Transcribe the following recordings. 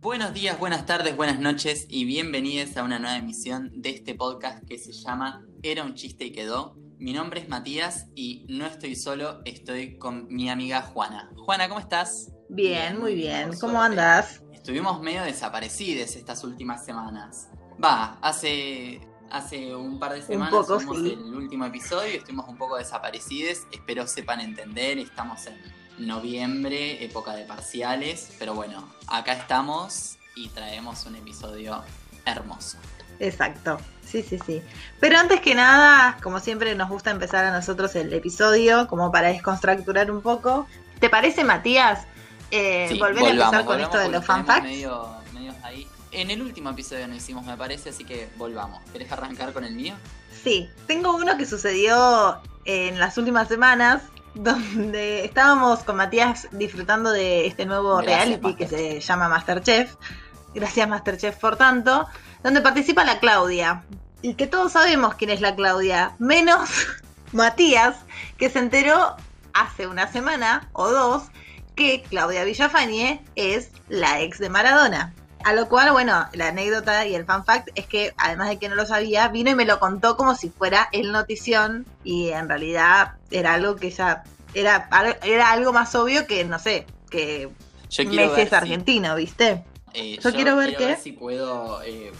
Buenos días, buenas tardes, buenas noches y bienvenidos a una nueva emisión de este podcast que se llama Era un chiste y quedó. Mi nombre es Matías y no estoy solo, estoy con mi amiga Juana. Juana, ¿cómo estás? Bien, muy bien. ¿Cómo andas? Estuvimos medio desaparecidos estas últimas semanas. Va, hace, hace un par de semanas sí. el último episodio y estuvimos un poco desaparecidos. Espero sepan entender, estamos en noviembre, época de parciales, pero bueno, acá estamos y traemos un episodio hermoso. Exacto. Sí, sí, sí. Pero antes que nada, como siempre nos gusta empezar a nosotros el episodio, como para desconstructurar un poco. ¿Te parece, Matías, eh, Sí, volver a empezar con esto de los porque fan tenemos facts? Medio, medios ahí. En el último episodio no hicimos, me parece, así que volvamos. ¿Querés arrancar con el mío? Sí, tengo uno que sucedió en las últimas semanas, donde estábamos con Matías disfrutando de este nuevo Gracias, reality que se llama Masterchef. Gracias Masterchef por tanto, donde participa la Claudia. Y que todos sabemos quién es la Claudia, menos Matías, que se enteró hace una semana o dos que Claudia Villafañe es la ex de Maradona. A lo cual, bueno, la anécdota y el fan fact es que, además de que no lo sabía, vino y me lo contó como si fuera el notición y en realidad era algo que ya era, era algo más obvio que, no sé, que Messi es si- argentino, ¿viste? Eh, Yo quiero ver qué. si puedo, eh,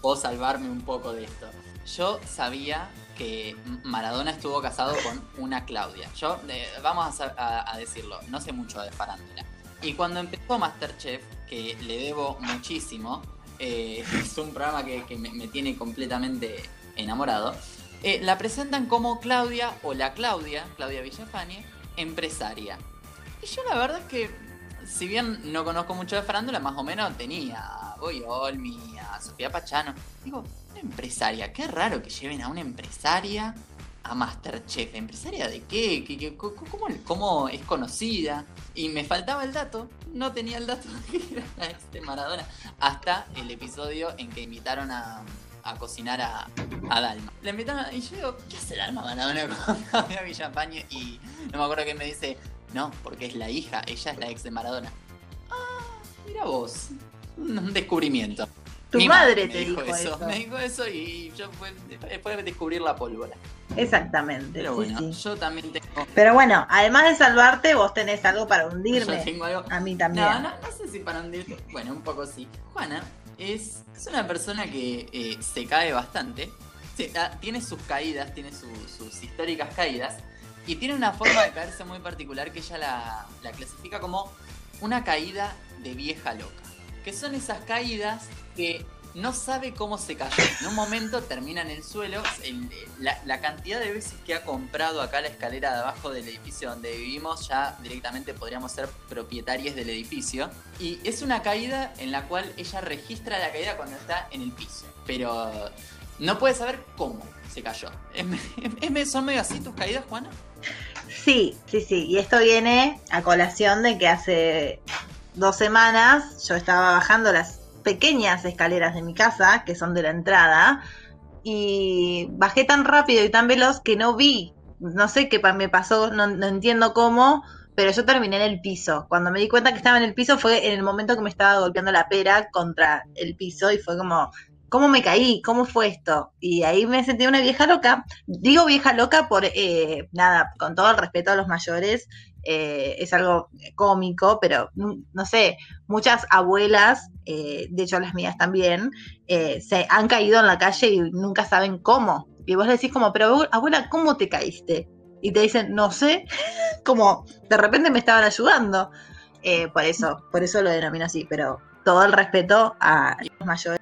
puedo salvarme un poco de esto. Yo sabía que Maradona estuvo casado con una Claudia. Yo, eh, vamos a- a decirlo, no sé mucho de farándula. Y cuando empezó Masterchef, que le debo muchísimo, eh, es un programa que, me tiene completamente enamorado, eh, la presentan como Claudia o la Claudia, Claudia Villafañe, empresaria. Y yo la verdad es que, si bien no conozco mucho de farándula, más o menos tenía a Boy Olmi, a Sofía Pachano. Digo, una empresaria, qué raro que lleven a una empresaria a Masterchef. ¿Empresaria de qué? ¿Qué- cómo, cómo es conocida? Y me faltaba el dato, no tenía el dato de de Maradona. Hasta el episodio en que invitaron a, a cocinar a, a Dalma. Le invitaron y yo digo, ¿qué hace Dalma Maradona con Claudia Villafañe? Y no me acuerdo que me dice, no, porque es la hija, ella es la ex de Maradona. Ah, mira vos, un descubrimiento. Tu Mi madre te dijo eso. Me dijo eso y yo fue, después de descubrir la pólvora. Exactamente. Pero bueno, sí. yo también tengo. Pero bueno, además de salvarte, vos tenés algo para Yo hundirme. tengo algo. A mí también. No, no, no sé si para hundirte. Bueno, un poco sí. Juana es, es una persona que eh, se cae bastante. Ah, tiene sus caídas, tiene su- sus históricas caídas. Y tiene una forma de caerse muy particular que ella la, la clasifica como una caída de vieja loca. Que son esas caídas que no sabe cómo se cayó. En un momento termina en el suelo. El- la, la cantidad de veces que ha comprado acá la escalera de abajo del edificio donde vivimos, ya directamente podríamos ser propietarios del edificio. Y es una caída en la cual ella registra la caída cuando está en el piso. Pero no puede saber cómo se cayó. ¿Es- es- ¿Son medio así tus caídas, Juana? Sí, sí, sí. Y esto viene a colación de que hace dos semanas yo estaba bajando las pequeñas escaleras de mi casa, que son de la entrada, y bajé tan rápido y tan veloz que no vi, no sé qué me pasó, no, no entiendo cómo, pero yo terminé en el piso. Cuando me di cuenta que estaba en el piso fue en el momento que me estaba golpeando la pera contra el piso y fue como, ¿cómo me caí? ¿Cómo fue esto? Y ahí me sentí una vieja loca. Digo vieja loca por, eh, nada, con todo el respeto a los mayores, eh, es algo cómico, pero no, no sé, muchas abuelas, eh, de hecho las mías también, eh, se han caído en la calle y nunca saben cómo. Y vos decís como, pero abu- abuela, ¿cómo te caíste? Y te dicen, no sé, como de repente me estaban ayudando. Eh, por eso, por eso lo denomino así, pero todo el respeto a los mayores.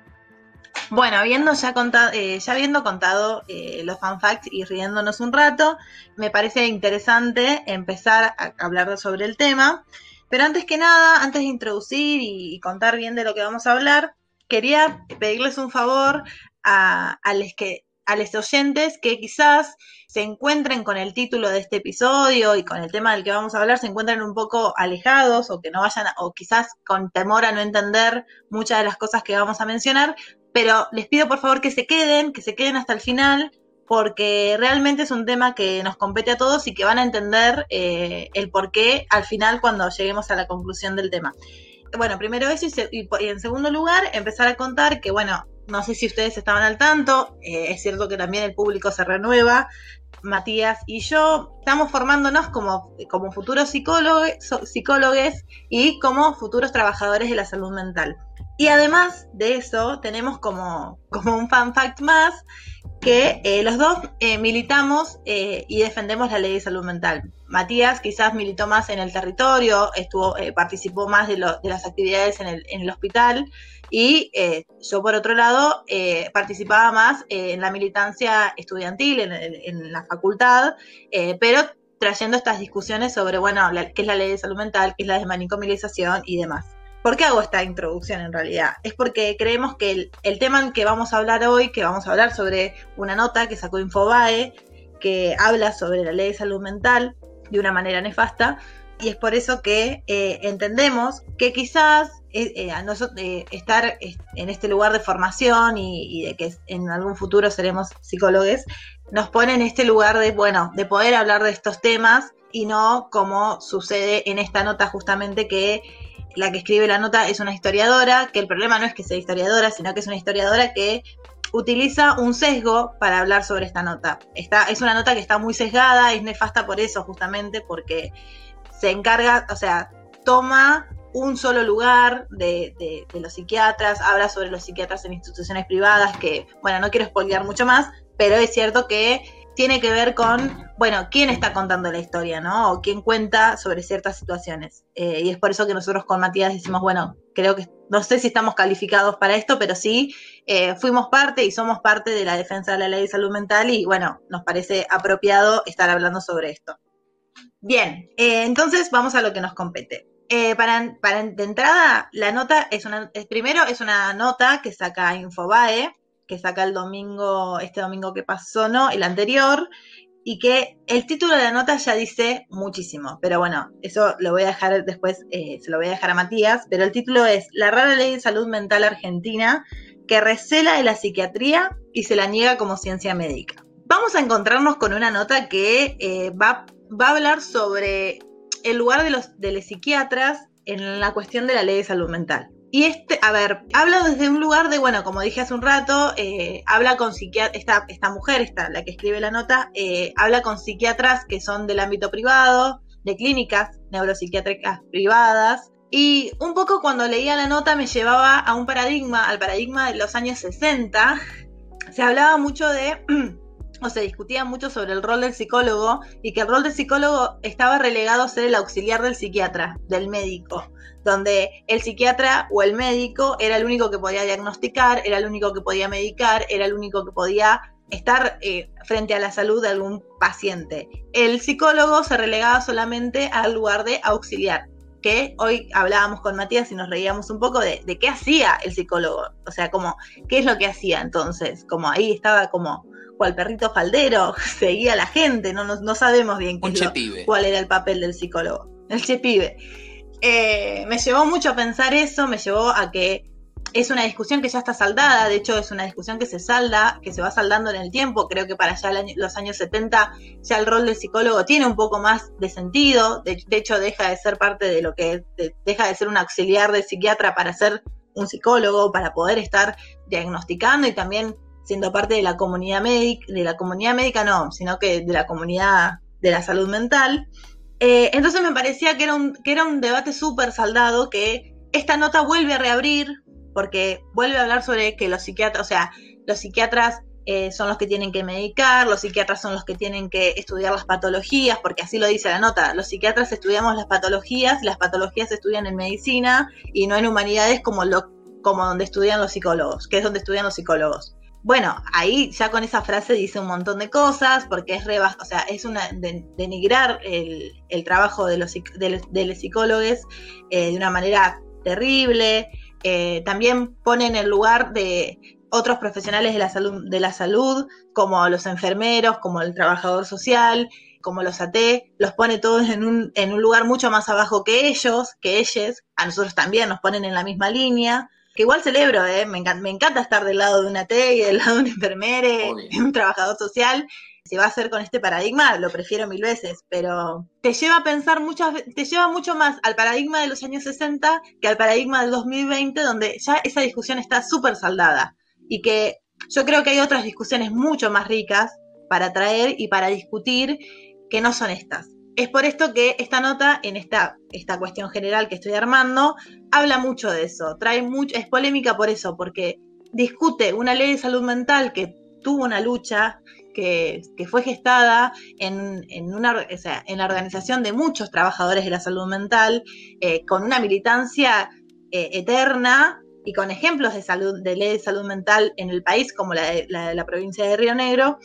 Bueno, habiendo ya contado, eh, ya habiendo contado eh, los fan facts y riéndonos un rato, me parece interesante empezar a hablar sobre el tema. Pero antes que nada, antes de introducir y, contar bien de lo que vamos a hablar, quería pedirles un favor a, a los que a los oyentes que quizás se encuentren con el título de este episodio y con el tema del que vamos a hablar, se encuentren un poco alejados o que no vayan, o quizás con temor a no entender muchas de las cosas que vamos a mencionar, pero les pido por favor que se queden, que se queden hasta el final, porque realmente es un tema que nos compete a todos y que van a entender eh, el por qué al final cuando lleguemos a la conclusión del tema. bueno, primero eso y, en segundo lugar empezar a contar que, bueno, no sé si ustedes estaban al tanto, eh, es cierto que también el público se renueva, Matías y yo estamos formándonos como, como futuros psicólogos, psicólogos y como futuros trabajadores de la salud mental. Y además de eso, tenemos como, como un fan fact más que eh, los dos eh, militamos y defendemos la ley de salud mental. Matías quizás militó más en el territorio, estuvo, participó más de, de, las actividades en el, en el hospital y yo por otro lado participaba más en la militancia estudiantil, en, en la facultad, pero trayendo estas discusiones sobre, bueno, qué es la ley de salud mental, qué es la desmanicomilización y demás. ¿Por qué hago esta introducción en realidad? Es porque creemos que el, tema que vamos a hablar hoy, que vamos a hablar sobre una nota que sacó Infobae, que habla sobre la ley de salud mental de una manera nefasta, y es por eso que eh, entendemos que quizás eh, eh, estar en este lugar de formación y, y, de que en algún futuro seremos psicólogos, nos pone en este lugar de, bueno, de poder hablar de estos temas y no como sucede en esta nota justamente que la que escribe la nota es una historiadora, que el problema no es que sea historiadora, sino que es una historiadora que utiliza un sesgo para hablar sobre esta nota. Está, es una nota que está muy sesgada, es nefasta por eso, justamente, porque se encarga, o sea, toma un solo lugar de, los psiquiatras, habla sobre los psiquiatras en instituciones privadas, que, bueno, no quiero spoilear mucho más, pero es cierto que tiene que ver con, bueno, quién está contando la historia, ¿no? O quién cuenta sobre ciertas situaciones. Eh, y es por eso que nosotros con Matías decimos, bueno, creo que, no sé si estamos calificados para esto, pero sí, eh, fuimos parte y somos parte de la defensa de la ley de salud mental y, bueno, nos parece apropiado estar hablando sobre esto. Bien, eh, entonces vamos a lo que nos compete. Para, para de entrada, la nota es una, primero es una nota que saca Infobae, que saca el domingo, este domingo que pasó, ¿no? El anterior, y que el título de la nota ya dice muchísimo, pero bueno, eso lo voy a dejar después, eh, se lo voy a dejar a Matías, pero el título es La rara ley de salud mental argentina que recela de la psiquiatría y se la niega como ciencia médica. Vamos a encontrarnos con una nota que eh, va, va a hablar sobre el lugar de los, de los psiquiatras en la cuestión de la ley de salud mental. Y este, a ver, habla desde un lugar de, bueno, como dije hace un rato, eh, habla con psiquiatras, esta, esta mujer, esta, la que escribe la nota, eh, habla con psiquiatras que son del ámbito privado, de clínicas neuropsiquiátricas privadas. Y un poco cuando leía la nota me llevaba a un paradigma, al paradigma de los años 60. Se hablaba mucho de o se discutía mucho sobre el rol del psicólogo y que el rol del psicólogo estaba relegado a ser el auxiliar del psiquiatra, del médico, donde el psiquiatra o el médico era el único que podía diagnosticar, era el único que podía medicar, era el único que podía estar eh, frente a la salud de algún paciente. El psicólogo se relegaba solamente al lugar de auxiliar, que hoy hablábamos con Matías y nos reíamos un poco de, qué hacía el psicólogo, o sea, como, ¿qué es lo que hacía entonces? Como ahí estaba como cual perrito faldero, seguía a la gente, no, no, sabemos bien cuál era el papel del psicólogo. El chepibe. Eh, me llevó mucho a pensar eso, me llevó a que es una discusión que ya está saldada, de hecho es una discusión que se salda, que se va saldando en el tiempo, creo que para ya los años 70 ya el rol del psicólogo tiene un poco más de sentido, de, hecho deja de ser parte de lo que deja de ser un auxiliar del psiquiatra para ser un psicólogo, para poder estar diagnosticando y también siendo parte de la comunidad médica, de la comunidad médica no, sino que de la comunidad de la salud mental. Eh, entonces me parecía que era un, que era un debate súper saldado que esta nota vuelve a reabrir porque vuelve a hablar sobre que los psiquiatras, o sea, los psiquiatras eh, son los que tienen que medicar, los psiquiatras son los que tienen que estudiar las patologías, porque así lo dice la nota, los psiquiatras estudiamos las patologías, las patologías se estudian en medicina y no en humanidades como, lo, como donde estudian los psicólogos, que es donde estudian los psicólogos bueno, ahí ya con esa frase dice un montón de cosas, porque es rebas, o sea, es una denigrar el, trabajo de los, de, psicólogos eh, de una manera terrible. Eh, también pone en el lugar de otros profesionales de la salud, de la salud, como los enfermeros, como el trabajador social, como los AT, los pone todos en un, en un lugar mucho más abajo que ellos, que ellos, a nosotros también nos ponen en la misma línea que igual celebro, ¿eh? me, encanta, estar del lado de una T y del lado de un enfermero, de un trabajador social. si va a ser con este paradigma, lo prefiero mil veces, pero te lleva a pensar muchas te lleva mucho más al paradigma de los años 60 que al paradigma del 2020, donde ya esa discusión está súper saldada. Y que yo creo que hay otras discusiones mucho más ricas para traer y para discutir que no son estas. Es por esto que esta nota, en esta, esta cuestión general que estoy armando, habla mucho de eso, trae mucho, es polémica por eso, porque discute una ley de salud mental que tuvo una lucha, que, fue gestada en, una, en la organización de muchos trabajadores de la salud mental, eh, con una militancia eh, eterna y con ejemplos de, salud, de ley de salud mental en el país, como la de la, provincia de Río Negro.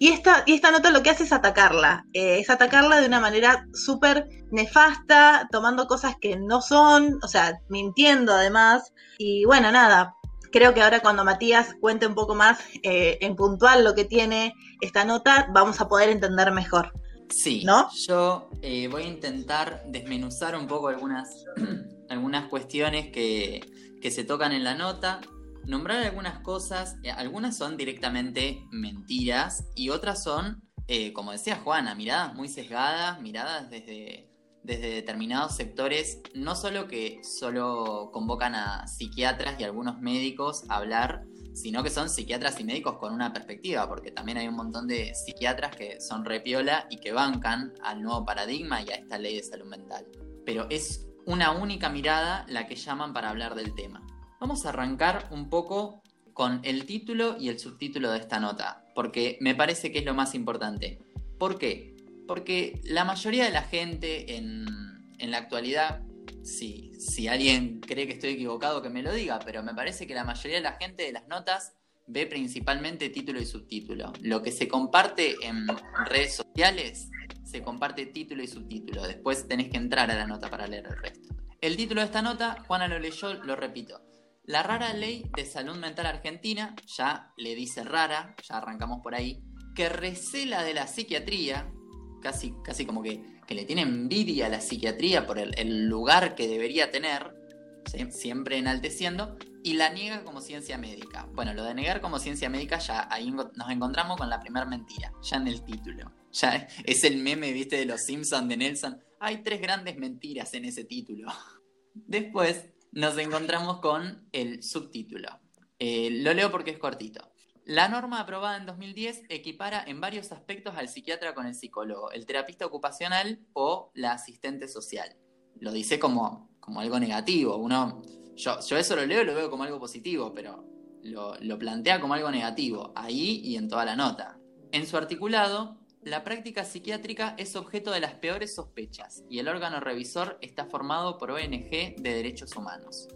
Y esta, y esta nota lo que hace es atacarla, eh, es atacarla de una manera súper nefasta, tomando cosas que no son, o sea, mintiendo además. Y bueno, nada, creo que ahora cuando Matías cuente un poco más eh, en puntual lo que tiene esta nota, vamos a poder entender mejor. Sí, ¿no? yo eh, voy a intentar desmenuzar un poco algunas, algunas cuestiones que, se tocan en la nota, nombrar algunas cosas, eh, algunas son directamente mentiras y otras son, como decía Juana, miradas muy sesgadas, miradas desde desde determinados sectores, no solo que solo convocan a psiquiatras y algunos médicos a hablar, sino que son psiquiatras y médicos con una perspectiva, porque también hay un montón de psiquiatras que son repiola y que bancan al nuevo paradigma y a esta ley de salud mental. Pero es una única mirada la que llaman para hablar del tema. Vamos a arrancar un poco con el título y el subtítulo de esta nota, porque me parece que es lo más importante. ¿Por qué? Porque la mayoría de la gente en, la actualidad, sí, si alguien cree que estoy equivocado, que me lo diga, pero me parece que la mayoría de la gente de las notas ve principalmente título y subtítulo. Lo que se comparte en redes sociales, se comparte título y subtítulo. Después tenés que entrar a la nota para leer el resto. El título de esta nota, Juana lo leyó, lo repito. La rara ley de salud mental argentina, ya le dice rara, ya arrancamos por ahí, que recela de la psiquiatría, casi, casi como que, le tiene envidia a la psiquiatría por el, lugar que debería tener, siempre enalteciendo, y la niega como ciencia médica. Bueno, lo de negar como ciencia médica ya ahí nos encontramos con la primera mentira, ya en el título. Ya es el meme, viste, de los Simpsons de Nelson. Hay tres grandes mentiras en ese título. Después nos encontramos con el subtítulo. Eh, lo leo porque es cortito. La norma aprobada en 2010 equipara en varios aspectos al psiquiatra con el psicólogo, el terapista ocupacional o la asistente social. Lo dice como, como algo negativo. Uno, yo, yo eso lo leo y lo veo como algo positivo, pero lo, lo plantea como algo negativo, ahí y en toda la nota. En su articulado, la práctica psiquiátrica es objeto de las peores sospechas y el órgano revisor está formado por ONG de derechos humanos.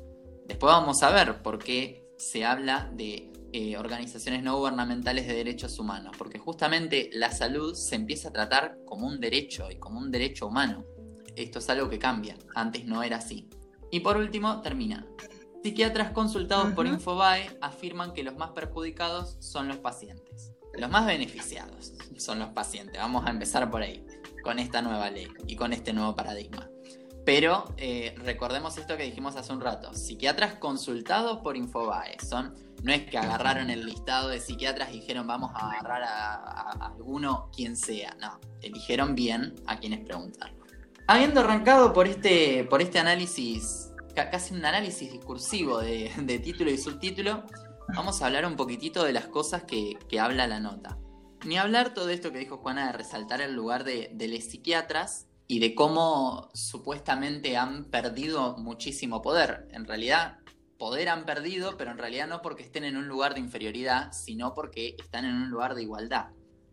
Después vamos a ver por qué se habla de eh, organizaciones no gubernamentales de derechos humanos, porque justamente la salud se empieza a tratar como un derecho y como un derecho humano. Esto es algo que cambia, antes no era así. Y por último, termina. Psiquiatras consultados por Infobae afirman que los más perjudicados son los pacientes. Los más beneficiados son los pacientes. Vamos a empezar por ahí, con esta nueva ley y con este nuevo paradigma. Pero eh, recordemos esto que dijimos hace un rato. Psiquiatras consultados por Infobae. Son, no es que agarraron el listado de psiquiatras y dijeron vamos a agarrar a, alguno, quien sea. No, eligieron bien a quienes preguntar. Habiendo arrancado por este, por este análisis, casi un análisis discursivo de, título y subtítulo, vamos a hablar un poquitito de las cosas que, habla la nota. Ni hablar todo esto que dijo Juana de resaltar el lugar de, de los psiquiatras y de cómo supuestamente han perdido muchísimo poder. En realidad, poder han perdido, pero en realidad no porque estén en un lugar de inferioridad, sino porque están en un lugar de igualdad.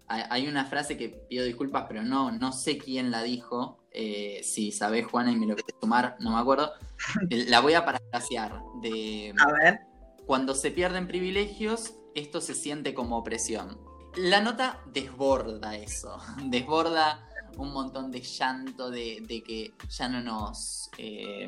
Hay una frase que pido disculpas, pero no, no sé quién la dijo. Eh, si sabés, Juana, y me lo quieres tomar, no me acuerdo. La voy a parafrasear. De, a ver. Cuando se pierden privilegios, esto se siente como opresión. La nota desborda eso. Desborda un montón de llanto de, que ya no nos, eh,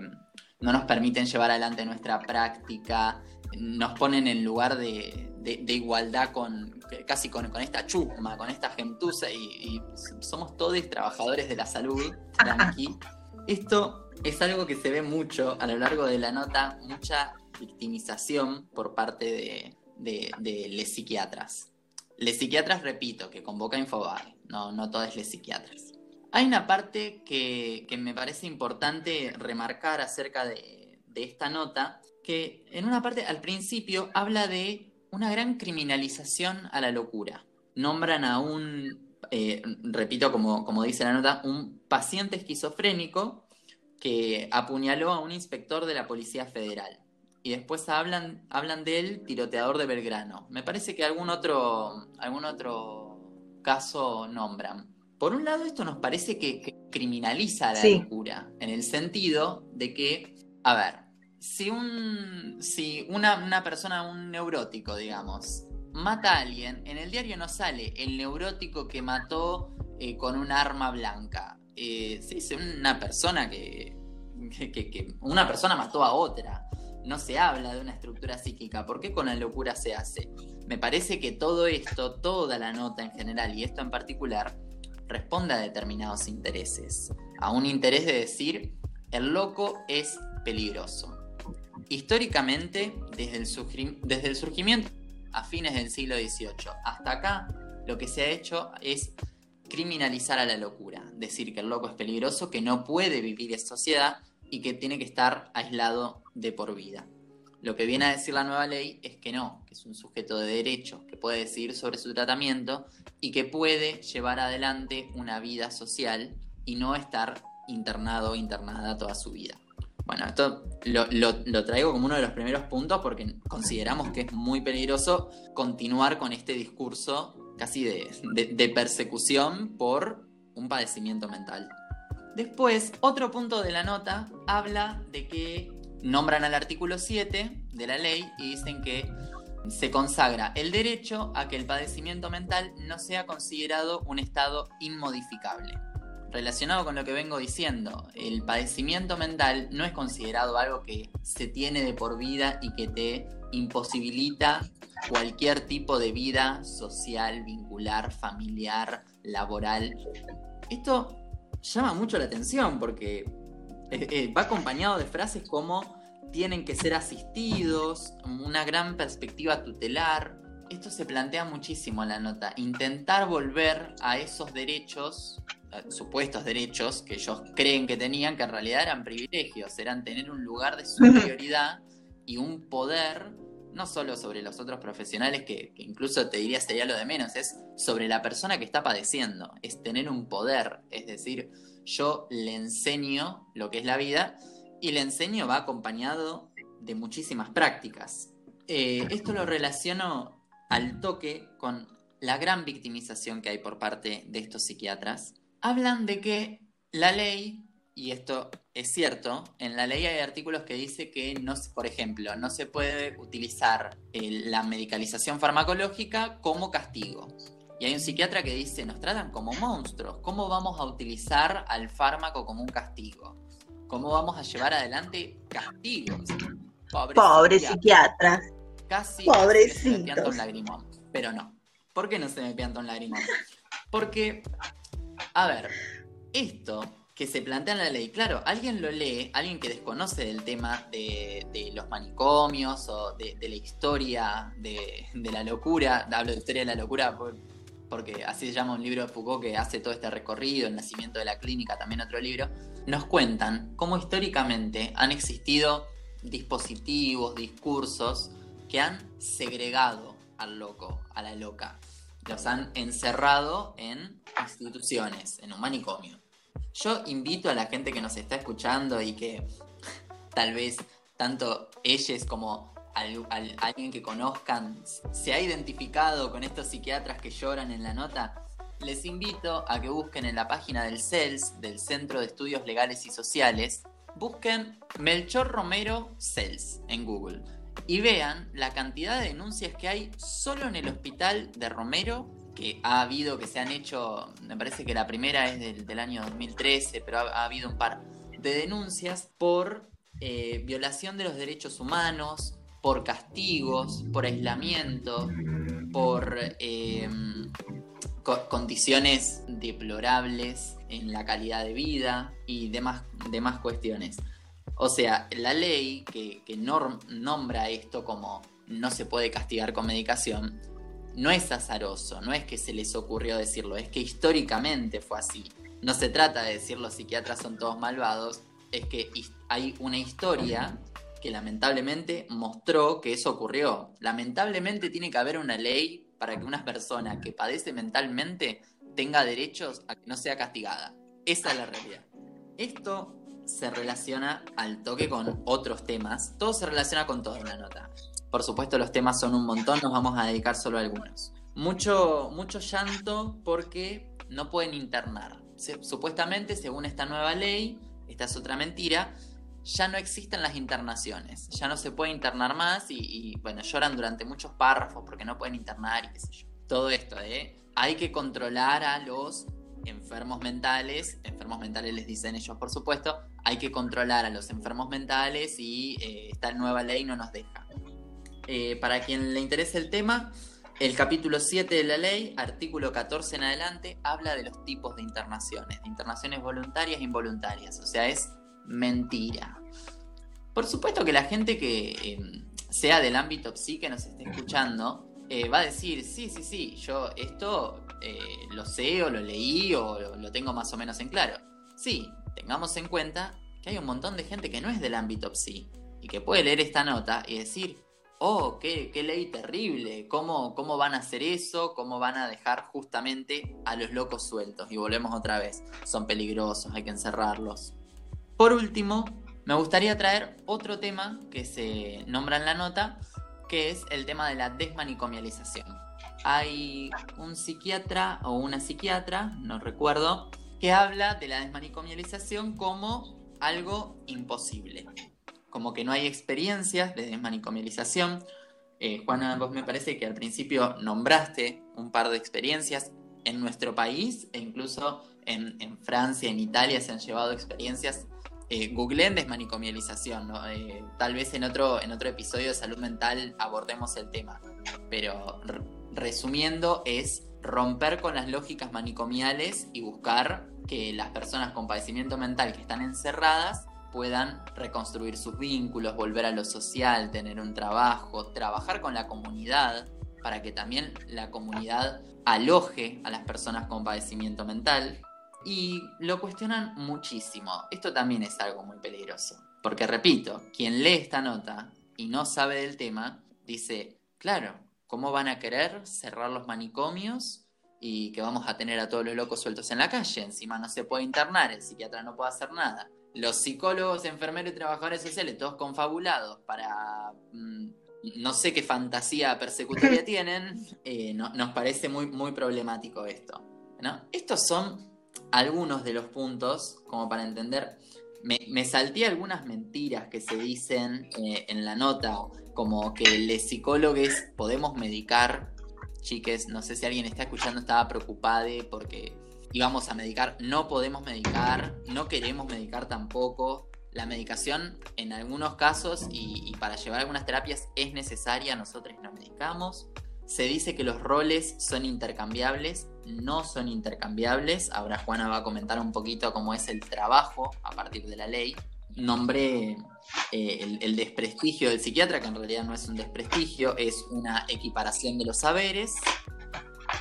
no nos permiten llevar adelante nuestra práctica, nos ponen en lugar de, igualdad con casi con, esta chusma, con esta gentuza y, somos todos trabajadores de la salud, tranqui. Esto es algo que se ve mucho a lo largo de la nota, mucha victimización por parte de, de, de los psiquiatras. Les psiquiatras, repito, que convoca Infobae, no, no todas les psiquiatras. Hay una parte que, me parece importante remarcar acerca de, de esta nota, que en una parte al principio habla de una gran criminalización a la locura. Nombran a un, eh, repito como, como dice la nota, un paciente esquizofrénico que apuñaló a un inspector de la Policía Federal. Y después hablan, hablan del tiroteador de Belgrano. Me parece que algún otro, algún otro caso nombran. Por un lado, esto nos parece que, criminaliza la locura, en el sentido de que, a ver, si, un, si una, una persona, un neurótico, digamos, mata a alguien, en el diario no sale el neurótico que mató eh, con un arma blanca. Eh, se dice una persona que, que, una persona mató a otra. No se habla de una estructura psíquica. ¿Por qué con la locura se hace? Me parece que todo esto, toda la nota en general y esto en particular, responde a determinados intereses. A un interés de decir, el loco es peligroso. Históricamente, desde el, desde el surgimiento a fines del siglo XVIII hasta acá, lo que se ha hecho es criminalizar a la locura, decir que el loco es peligroso, que no puede vivir en sociedad y que tiene que estar aislado de por vida. Lo que viene a decir la nueva ley es que no, que es un sujeto de derecho, que puede decidir sobre su tratamiento y que puede llevar adelante una vida social y no estar internado o internada toda su vida. Bueno, esto lo, traigo como uno de los primeros puntos porque consideramos que es muy peligroso continuar con este discurso casi de persecución por un padecimiento mental. Después, otro punto de la nota habla de que nombran al artículo 7 de la ley y dicen que se consagra el derecho a que el padecimiento mental no sea considerado un estado inmodificable. Relacionado con lo que vengo diciendo, el padecimiento mental no es considerado algo que se tiene de por vida y que te imposibilita cualquier tipo de vida social, vincular, familiar, laboral. Esto llama mucho la atención porque eh, eh, va acompañado de frases como tienen que ser asistidos, una gran perspectiva tutelar. Esto se plantea muchísimo en la nota, intentar volver a esos derechos, supuestos derechos que ellos creen que tenían, que en realidad eran privilegios, eran tener un lugar de superioridad y un poder no solo sobre los otros profesionales, que, incluso te diría sería lo de menos, es sobre la persona que está padeciendo, es tener un poder, es decir, yo le enseño lo que es la vida y le enseño va acompañado de muchísimas prácticas. Eh, esto lo relaciono al toque con la gran victimización que hay por parte de estos psiquiatras. Hablan de que la ley y esto es cierto, en la ley hay artículos que dice que, no, por ejemplo, no se puede utilizar la medicalización farmacológica como castigo. Y hay un psiquiatra que dice, nos tratan como monstruos, ¿cómo vamos a utilizar al fármaco como un castigo? ¿Cómo vamos a llevar adelante castigos? Pobres, psiquiatras. Casi, casi se me pianta un lagrimón, pero no. ¿Por qué no se me pianta un lagrimón? Porque, a ver, esto que se plantea en la ley. Claro, alguien lo lee, alguien que desconoce del tema de, los manicomios o de, la historia de, la locura, hablo de historia de la locura porque así se llama un libro de Foucault que hace todo este recorrido, el nacimiento de la clínica, también otro libro, nos cuentan cómo históricamente han existido dispositivos, discursos que han segregado al loco, a la loca. Los han encerrado en instituciones, en un manicomio. Yo invito a la gente que nos está escuchando y que tal vez tanto ellos como alguien que conozcan se ha identificado con estos psiquiatras que lloran en la nota, les invito a que busquen en la página del CELS, del Centro de Estudios Legales y Sociales, busquen Melchor Romero CELS en Google y vean la cantidad de denuncias que hay solo en el hospital de Romero que ha habido, que se han hecho, me parece que la primera es del, año 2013, pero ha, habido un par de denuncias por eh, violación de los derechos humanos, por castigos, por aislamiento, por em, condiciones deplorables en la calidad de vida y demás, cuestiones. O sea, la ley que, que nombra esto como no se puede castigar con medicación, no es azaroso, no es que se les ocurrió decirlo, es que históricamente fue así. No se trata de decir los psiquiatras son todos malvados, es que hay una historia que lamentablemente mostró que eso ocurrió. Lamentablemente tiene que haber una ley para que una persona que padece mentalmente tenga derechos a que no sea castigada. Esa es la realidad. Esto se relaciona al toque con otros temas. Todo se relaciona con todo en la nota. Por supuesto, los temas son un montón, nos vamos a dedicar solo a algunos. Mucho, mucho llanto porque no pueden internar. supuestamente, según esta nueva ley, esta es otra mentira, ya no existen las internaciones. Ya no se puede internar más y, bueno, lloran durante muchos párrafos porque no pueden internar y qué sé yo. Todo esto, ¿eh? Hay que controlar a los enfermos mentales, enfermos mentales les dicen ellos por supuesto, hay que controlar a los enfermos mentales y eh, esta nueva ley no nos deja. Eh, para quien le interese el tema, el capítulo 7 de la ley, artículo 14 en adelante, habla de los tipos de internaciones, de internaciones voluntarias e involuntarias, o sea, es mentira. Por supuesto que la gente que em, sea del ámbito psi que nos esté escuchando, eh, va a decir, sí, sí, sí, yo esto eh, lo sé o lo leí o lo tengo más o menos en claro. Sí, tengamos en cuenta que hay un montón de gente que no es del ámbito psi y que puede leer esta nota y decir, oh, qué, ley terrible, ¿Cómo, ¿cómo van a hacer eso? ¿Cómo van a dejar justamente a los locos sueltos? Y volvemos otra vez, son peligrosos, hay que encerrarlos. Por último, me gustaría traer otro tema que se nombra en la nota, que es el tema de la desmanicomialización. Hay un psiquiatra o una psiquiatra, no recuerdo, que habla de la desmanicomialización como algo imposible, como que no hay experiencias de desmanicomialización. Eh, Juana, vos me parece que al principio nombraste un par de experiencias en nuestro país e incluso en, Francia, en Italia se han llevado experiencias eh, googleen desmanicomialización, eh, tal vez en otro, en otro episodio de salud mental abordemos el tema, pero resumiendo es romper con las lógicas manicomiales y buscar que las personas con padecimiento mental que están encerradas puedan reconstruir sus vínculos, volver a lo social, tener un trabajo, trabajar con la comunidad para que también la comunidad aloje a las personas con padecimiento mental y lo cuestionan muchísimo. Esto también es algo muy peligroso. Porque repito, quien lee esta nota y no sabe del tema, dice, claro, ¿cómo van a querer cerrar los manicomios y que vamos a tener a todos los locos sueltos en la calle? Encima no se puede internar, el psiquiatra no puede hacer nada. Los psicólogos, enfermeros y trabajadores sociales, todos confabulados para... Mm, no sé qué fantasía persecutoria tienen, eh, nos parece muy, muy problemático esto. ¿no? Estos son algunos de los puntos, como para entender, me, me salté algunas mentiras que se dicen eh, en la nota, como que los psicólogos podemos medicar. Chiques, no sé si alguien está escuchando, estaba preocupado porque íbamos a medicar. No podemos medicar, no queremos medicar tampoco. La medicación en algunos casos y, y para llevar algunas terapias es necesaria, nosotros no medicamos. Se dice que los roles son intercambiables, no son intercambiables. Ahora Juana va a comentar un poquito cómo es el trabajo a partir de la ley. Nombré eh, el, desprestigio del psiquiatra, que en realidad no es un desprestigio, es una equiparación de los saberes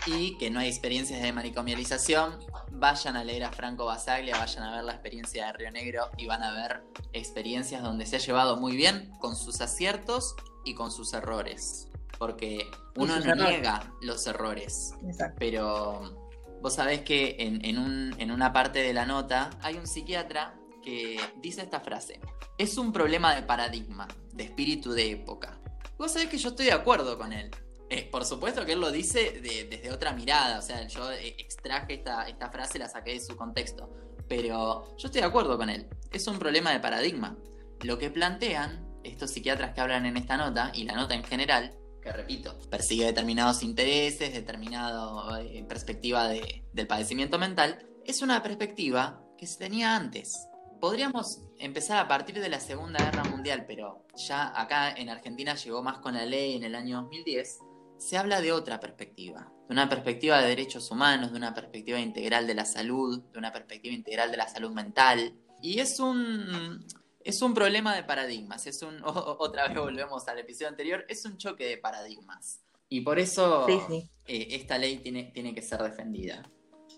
y que no hay experiencias de manicomialización. Vayan a leer a Franco Basaglia, vayan a ver la experiencia de Río Negro y van a ver experiencias donde se ha llevado muy bien con sus aciertos y con sus errores porque uno no niega los errores, pero vos sabés que en, una parte de la nota hay un psiquiatra que dice esta frase, es un problema de paradigma, de espíritu de época. Vos sabés que yo estoy de acuerdo con él. Eh, por supuesto que él lo dice desde otra mirada, o sea, yo eh, extraje esta, esta frase, la saqué de su contexto, pero yo estoy de acuerdo con él, es un problema de paradigma. Lo que plantean estos psiquiatras que hablan en esta nota, y la nota en general, que repito, persigue determinados intereses, determinada eh, perspectiva del padecimiento mental, es una perspectiva que se tenía antes. Podríamos empezar a partir de la Segunda Guerra Mundial, pero ya acá en Argentina llegó más con la ley en el año 2010. Se habla de otra perspectiva, de una perspectiva de derechos humanos, de una perspectiva integral de la salud, de una perspectiva integral de la salud mental. Y es un, es un problema de paradigmas, es un, otra vez volvemos al episodio anterior, es un choque de paradigmas. Y por eso eh, esta ley tiene, tiene que ser defendida.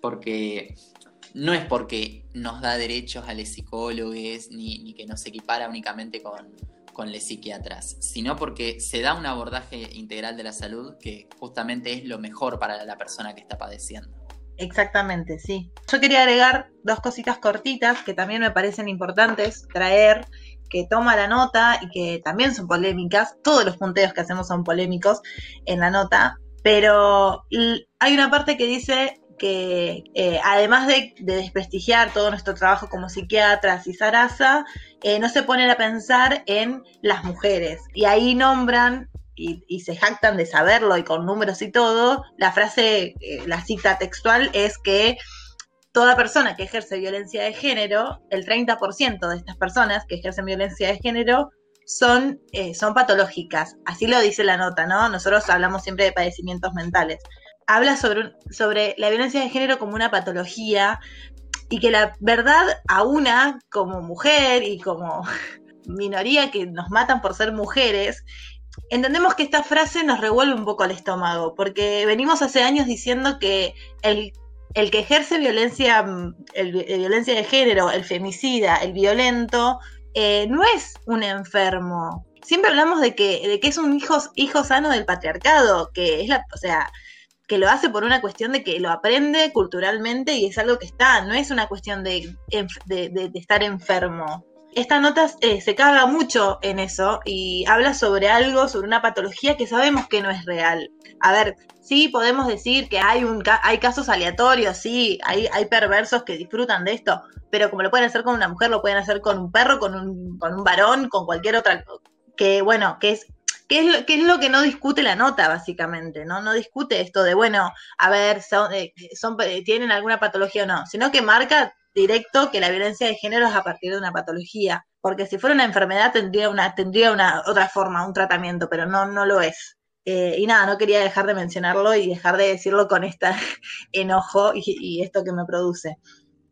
Porque no es porque nos da derechos a los psicólogos ni, ni que nos equipara únicamente con, con los psiquiatras, sino porque se da un abordaje integral de la salud que justamente es lo mejor para la persona que está padeciendo. Exactamente, sí. Yo quería agregar dos cositas cortitas que también me parecen importantes traer, que toma la nota y que también son polémicas. Todos los punteos que hacemos son polémicos en la nota, pero hay una parte que dice que eh, además de, desprestigiar todo nuestro trabajo como psiquiatras y zaraza, eh, no se ponen a pensar en las mujeres. Y ahí nombran y, se jactan de saberlo y con números y todo, la frase, eh, la cita textual es que toda persona que ejerce violencia de género, el 30% de estas personas que ejercen violencia de género son, son patológicas. Así lo dice la nota, ¿no? Nosotros hablamos siempre de padecimientos mentales habla sobre, sobre la violencia de género como una patología y que la verdad a una como mujer y como minoría que nos matan por ser mujeres, entendemos que esta frase nos revuelve un poco el estómago, porque venimos hace años diciendo que el, el que ejerce violencia, violencia de género, el femicida, el violento, eh, no es un enfermo. Siempre hablamos de que, de que es un hijo, hijo sano del patriarcado, que es la, o sea, que lo hace por una cuestión de que lo aprende culturalmente y es algo que está, no es una cuestión de, de, estar enfermo. Esta nota eh, se caga mucho en eso y habla sobre algo, sobre una patología que sabemos que no es real. A ver, sí podemos decir que hay, un, hay casos aleatorios, sí, hay, hay perversos que disfrutan de esto, pero como lo pueden hacer con una mujer, lo pueden hacer con un perro, con un, con un varón, con cualquier otra, que bueno, que es ¿Qué es, lo, que no discute la nota, básicamente? ¿no? no discute esto de, bueno, a ver, son, eh, eh, tienen alguna patología o no, sino que marca directo que la violencia de género es a partir de una patología. Porque si fuera una enfermedad tendría una, tendría una otra forma, un tratamiento, pero no, no lo es. Eh, y nada, no quería dejar de mencionarlo y dejar de decirlo con este enojo y esto que me produce.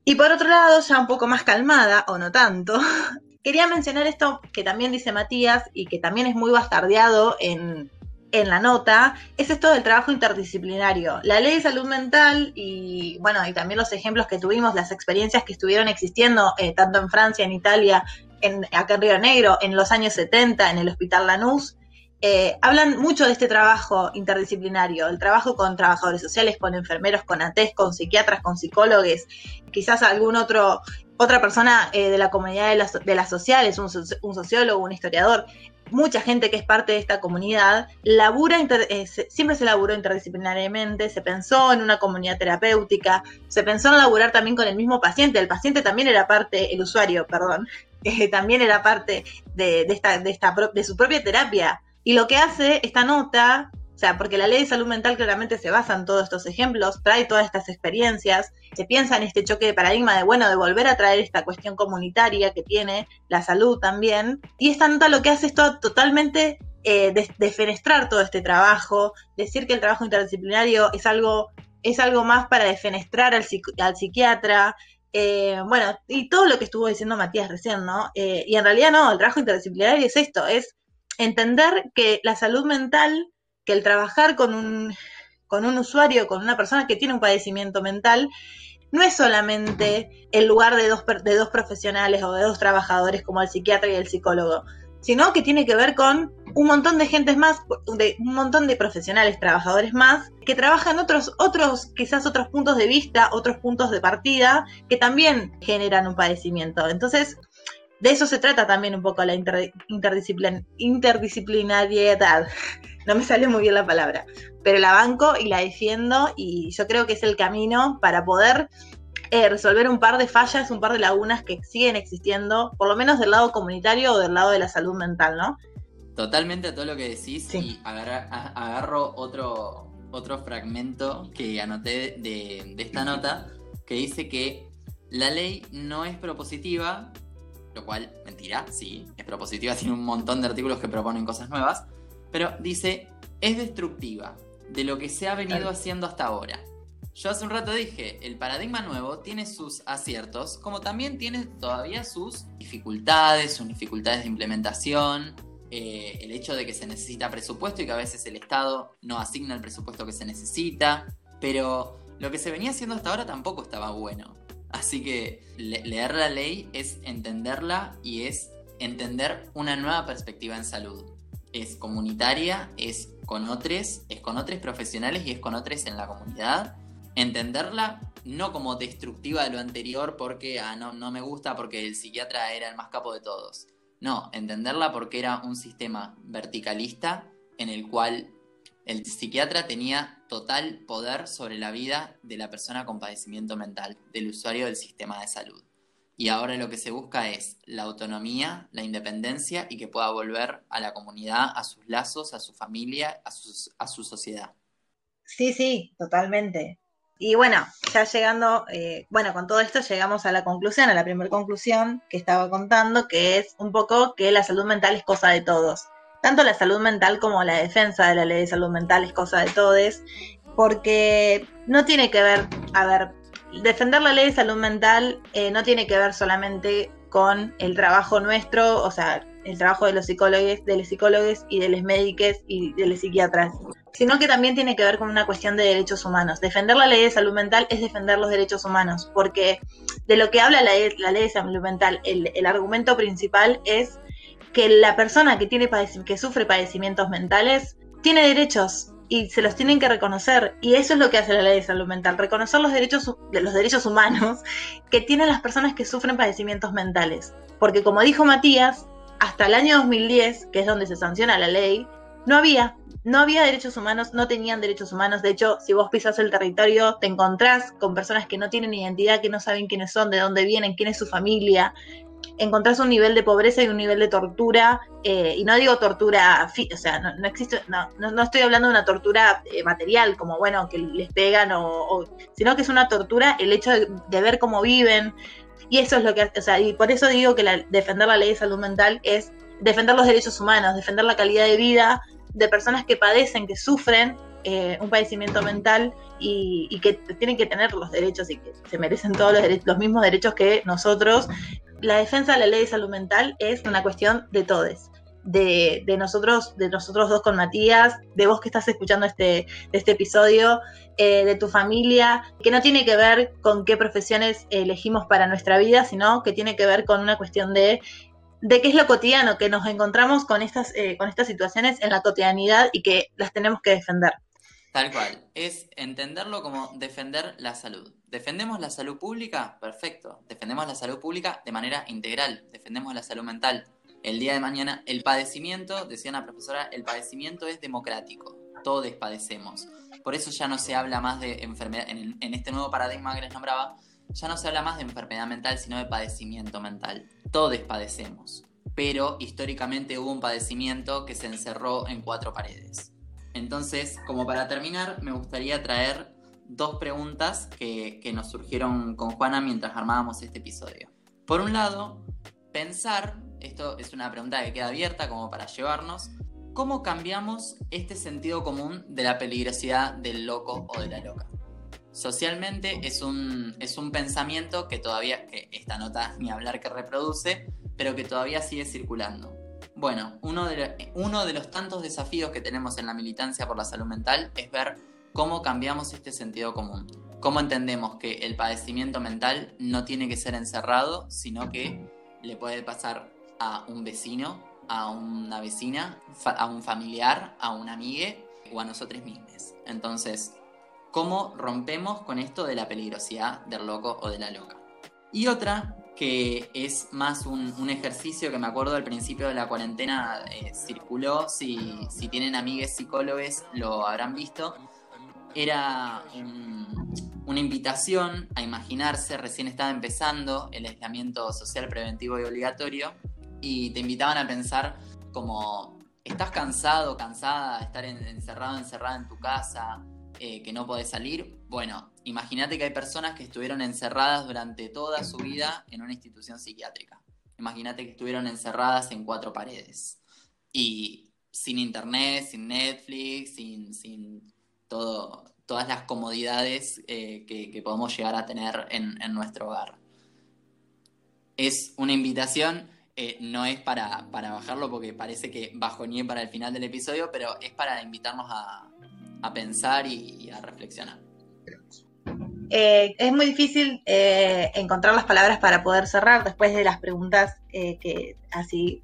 Y por otro lado, ya un poco más calmada, o no tanto, quería mencionar esto que también dice Matías y que también es muy bastardeado en, la nota, es esto del trabajo interdisciplinario. La ley de salud mental y, bueno, y también los ejemplos que tuvimos, las experiencias que estuvieron existiendo eh, tanto en Francia, en Italia, en, acá en Río Negro, en los años 70, en el Hospital Lanús, eh, hablan mucho de este trabajo interdisciplinario, el trabajo con trabajadores sociales, con enfermeros, con ATES, con psiquiatras, con psicólogos, quizás algún otro otra persona eh, de la comunidad de las, de sociales, un, sociólogo, un historiador, mucha gente que es parte de esta comunidad, labura eh, siempre se laburó interdisciplinariamente, se pensó en una comunidad terapéutica, se pensó en laburar también con el mismo paciente, el paciente también era parte, el usuario, perdón, eh, también era parte de, esta, de, esta, de su propia terapia. Y lo que hace esta nota o sea, porque la ley de salud mental claramente se basa en todos estos ejemplos, trae todas estas experiencias, se piensa en este choque de paradigma de, bueno, de volver a traer esta cuestión comunitaria que tiene la salud también. Y esta nota lo que hace es todo, totalmente eh, defenestrar todo este trabajo, decir que el trabajo interdisciplinario es algo, es algo más para defenestrar al, psiquiatra, eh, bueno, y todo lo que estuvo diciendo Matías recién, ¿no? Eh, y en realidad no, el trabajo interdisciplinario es esto, es entender que la salud mental que el trabajar con un, con un usuario, con una persona que tiene un padecimiento mental, no es solamente el lugar de dos, de dos profesionales o de dos trabajadores como el psiquiatra y el psicólogo, sino que tiene que ver con un montón de gentes más, de un montón de profesionales, trabajadores más, que trabajan otros, otros, quizás otros puntos de vista, otros puntos de partida, que también generan un padecimiento. Entonces, de eso se trata también un poco la interdisciplinariedad. No me sale muy bien la palabra, pero la banco y la defiendo y yo creo que es el camino para poder eh, resolver un par de fallas, un par de lagunas que siguen existiendo, por lo menos del lado comunitario o del lado de la salud mental, ¿no? Totalmente a todo lo que decís y agarro otro, otro fragmento que anoté de, de esta nota que dice que la ley no es propositiva, lo cual, mentira, sí, es propositiva, tiene un montón de artículos que proponen cosas nuevas, pero dice, es destructiva de lo que se ha venido haciendo hasta ahora. Yo hace un rato dije, el paradigma nuevo tiene sus aciertos, como también tiene todavía sus dificultades, sus dificultades de implementación. eh, el hecho de que se necesita presupuesto y que a veces el Estado no asigna el presupuesto que se necesita, pero lo que se venía haciendo hasta ahora tampoco estaba bueno. Así que leer la ley es entenderla y es entender una nueva perspectiva en salud. Es comunitaria, es con otros, es con otros profesionales y es con otros en la comunidad. Entenderla no como destructiva de lo anterior porque ah, no, no me gusta porque el psiquiatra era el más capo de todos. No, entenderla porque era un sistema verticalista en el cual el psiquiatra tenía total poder sobre la vida de la persona con padecimiento mental, del usuario del sistema de salud. Y ahora lo que se busca es la autonomía, la independencia y que pueda volver a la comunidad, a sus lazos, a su familia, a su, a su sociedad. Sí, sí, totalmente. Y bueno, ya llegando, eh, bueno, con todo esto llegamos a la conclusión, a la primera conclusión que estaba contando, que es un poco que la salud mental es cosa de todos. Tanto la salud mental como la defensa de la ley de salud mental es cosa de todos, porque no tiene que ver, a ver, defender la ley de salud mental eh, no tiene que ver solamente con el trabajo nuestro, o sea, el trabajo de los psicólogos, de los psicólogos y de los médicos y de los psiquiatras, sino que también tiene que ver con una cuestión de derechos humanos. Defender la ley de salud mental es defender los derechos humanos, porque de lo que habla la, ley de salud mental, el, argumento principal es que la persona que, tiene que sufre padecimientos mentales tiene derechos y se los tienen que reconocer. Y eso es lo que hace la ley de salud mental, reconocer los derechos, los derechos humanos que tienen las personas que sufren padecimientos mentales. Porque como dijo Matías, hasta el año 2010, que es donde se sanciona la ley, no había, no había derechos humanos, no tenían derechos humanos. De hecho, si vos pisas el territorio, te encontrás con personas que no tienen identidad, que no saben quiénes son, de dónde vienen, quién es su familia. Encontrás un nivel de pobreza y un nivel de tortura, eh, y no digo tortura, o sea, no, existe, no, no, estoy hablando de una tortura eh, material, como bueno, que les pegan, o, sino que es una tortura el hecho de, ver cómo viven, y eso es lo que, o sea, y por eso digo que defender la ley de salud mental es defender los derechos humanos, defender la calidad de vida de personas que padecen, que sufren eh, un padecimiento mental y, que tienen que tener los derechos y que se merecen todos los, los mismos derechos que nosotros. La defensa de la ley de salud mental es una cuestión de todos. De, nosotros, de nosotros dos con Matías, de vos que estás escuchando este, este episodio, eh, de tu familia, que no tiene que ver con qué profesiones elegimos para nuestra vida, sino que tiene que ver con una cuestión de de qué es lo cotidiano, que nos encontramos con estas, eh, con estas situaciones en la cotidianidad y que las tenemos que defender. Tal cual, es entenderlo como defender la salud. ¿Defendemos la salud pública? Perfecto. Defendemos la salud pública de manera integral. Defendemos la salud mental. El día de mañana, el padecimiento, decía una profesora, el padecimiento es democrático. Todos padecemos. Por eso ya no se habla más de enfermedad, en, este nuevo paradigma que les nombraba, ya no se habla más de enfermedad mental, sino de padecimiento mental. Todos padecemos, pero históricamente hubo un padecimiento que se encerró en cuatro paredes. Entonces, como para terminar, me gustaría traer dos preguntas que, que nos surgieron con Juana mientras armábamos este episodio. Por un lado, pensar, esto es una pregunta que queda abierta como para llevarnos, ¿cómo cambiamos este sentido común de la peligrosidad del loco o de la loca? Socialmente es un, es un pensamiento que todavía, que esta nota ni hablar que reproduce, pero que todavía sigue circulando. Bueno, uno de, los tantos desafíos que tenemos en la militancia por la salud mental es ver cómo cambiamos este sentido común. Cómo entendemos que el padecimiento mental no tiene que ser encerrado, sino que le puede pasar a un vecino, a una vecina, a un familiar, a una amiga o a nosotros mismos. Entonces, cómo rompemos con esto de la peligrosidad del loco o de la loca. Y otra que es más un, ejercicio que me acuerdo al principio de la cuarentena eh, circuló, si, tienen amigues psicólogos lo habrán visto, era una invitación a imaginarse, recién estaba empezando el aislamiento social preventivo y obligatorio, y te invitaban a pensar como, ¿estás cansado, cansada de estar encerrado, encerrada en tu casa? Eh, que no podés salir, bueno, imagínate que hay personas que estuvieron encerradas durante toda su vida en una institución psiquiátrica. Imagínate que estuvieron encerradas en cuatro paredes. Y sin internet, sin Netflix, sin, sin todas las comodidades eh, que, podemos llegar a tener en, nuestro hogar. Es una invitación eh, no es para, para, bajarlo porque parece que bajoneé para el final del episodio, pero es para invitarnos a, pensar y, a reflexionar. Eh, es muy difícil eh, encontrar las palabras para poder cerrar después de las preguntas que así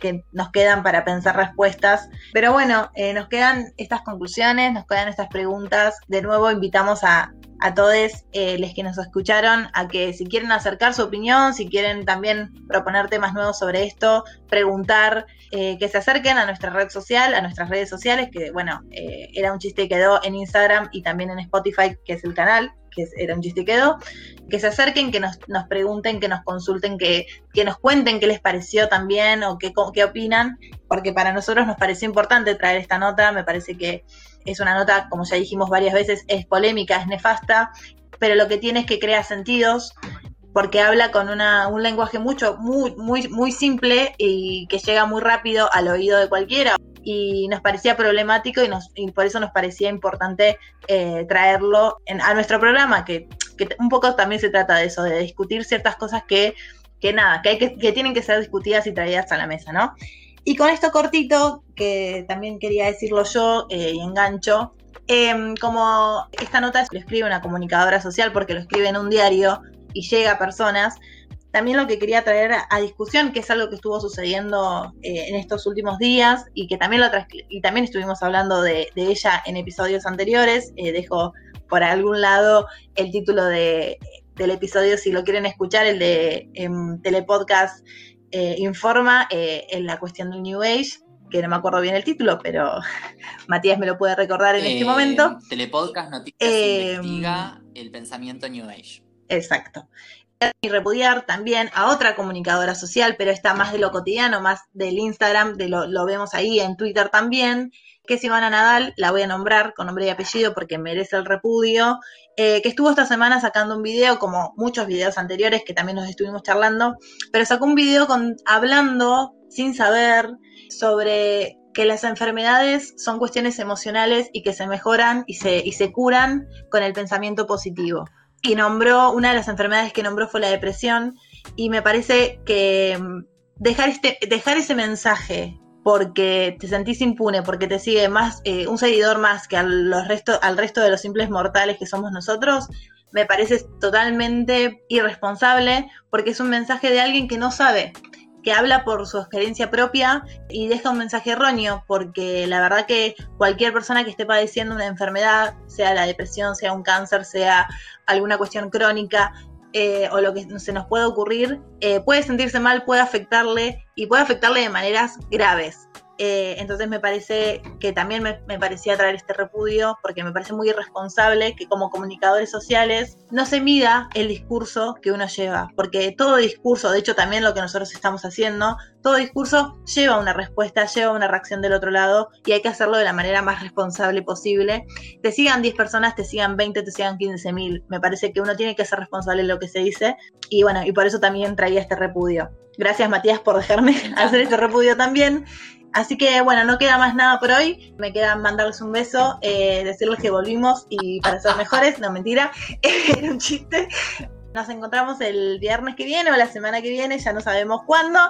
que nos quedan para pensar respuestas. Pero bueno, nos quedan estas conclusiones, nos quedan estas preguntas. De nuevo invitamos a, a todos eh, los que nos escucharon a que si quieren acercar su opinión, si quieren también proponer temas nuevos sobre esto, preguntar, eh, que se acerquen a nuestra red social, a nuestras redes sociales, que bueno, eh, era un chiste que quedó en Instagram y también en Spotify, que es el canal, que era un chiste que quedó, que se acerquen, que nos, nos pregunten, que nos consulten, que, que, nos cuenten qué les pareció también o qué, qué opinan, porque para nosotros nos pareció importante traer esta nota, me parece que es una nota, como ya dijimos varias veces, es polémica, es nefasta, pero lo que tiene es que crea sentidos porque habla con una, un lenguaje mucho, muy, muy, muy simple y que llega muy rápido al oído de cualquiera. Y nos parecía problemático y, nos, y por eso nos parecía importante eh, traerlo a nuestro programa, que, que, un poco también se trata de eso, de discutir ciertas cosas que, que nada, que, hay que, que tienen que ser discutidas y traídas a la mesa, ¿no? Y con esto cortito, que también quería decirlo yo eh, y engancho, em, como esta nota lo escribe una comunicadora social porque lo escribe en un diario y llega a personas, también lo que quería traer a, discusión, que es algo que estuvo sucediendo eh, en estos últimos días y que también, lo y también estuvimos hablando de, ella en episodios anteriores, eh, dejo por algún lado el título de, del episodio si lo quieren escuchar, el de em, Telepodcast eh, informa eh, en la cuestión del New Age, que no me acuerdo bien el título, pero Matías me lo puede recordar en este eh, momento. Telepodcast Noticias investiga el pensamiento New Age. Exacto. Y repudiar también a otra comunicadora social, pero está más de lo cotidiano, más del Instagram, de lo, lo vemos ahí en Twitter también, que es Ivana Nadal, la voy a nombrar con nombre y apellido porque merece el repudio, eh, que estuvo esta semana sacando un video, como muchos videos anteriores que también nos estuvimos charlando, pero sacó un video con, hablando sin saber sobre que las enfermedades son cuestiones emocionales y que se mejoran y se, y se curan con el pensamiento positivo. Y nombró, una de las enfermedades que nombró fue la depresión, y me parece que mm, dejar, este, dejar ese mensaje porque te sentís impune, porque te sigue más eh, un seguidor más que al, los resto, al resto de los simples mortales que somos nosotros, me parece totalmente irresponsable porque es un mensaje de alguien que no sabe, que habla por su experiencia propia y deja un mensaje erróneo, porque la verdad que cualquier persona que esté padeciendo una enfermedad, sea la depresión, sea un cáncer, sea alguna cuestión crónica, eh, o lo que se nos puede ocurrir, eh, puede sentirse mal, puede afectarle y puede afectarle de maneras graves. Eh, entonces me parece que también me, parecía traer este repudio porque me parece muy irresponsable que como comunicadores sociales no se mida el discurso que uno lleva, porque todo discurso, de hecho también lo que nosotros estamos haciendo, todo discurso lleva una respuesta, lleva una reacción del otro lado y hay que hacerlo de la manera más responsable posible. Te sigan 10 personas, te sigan 20, te sigan 15 mil. Me parece que uno tiene que ser responsable de lo que se dice y bueno, y por eso también traía este repudio. Gracias Matías por dejarme hacer este repudio también. Así que bueno, no queda más nada por hoy. Me queda mandarles un beso, eh, decirles que volvimos y para ser mejores, no mentira, era un chiste. Nos encontramos el viernes que viene o la semana que viene, ya no sabemos cuándo,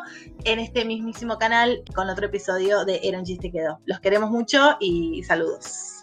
en este mismísimo canal con otro episodio de Era un chiste quedó. Los queremos mucho y saludos.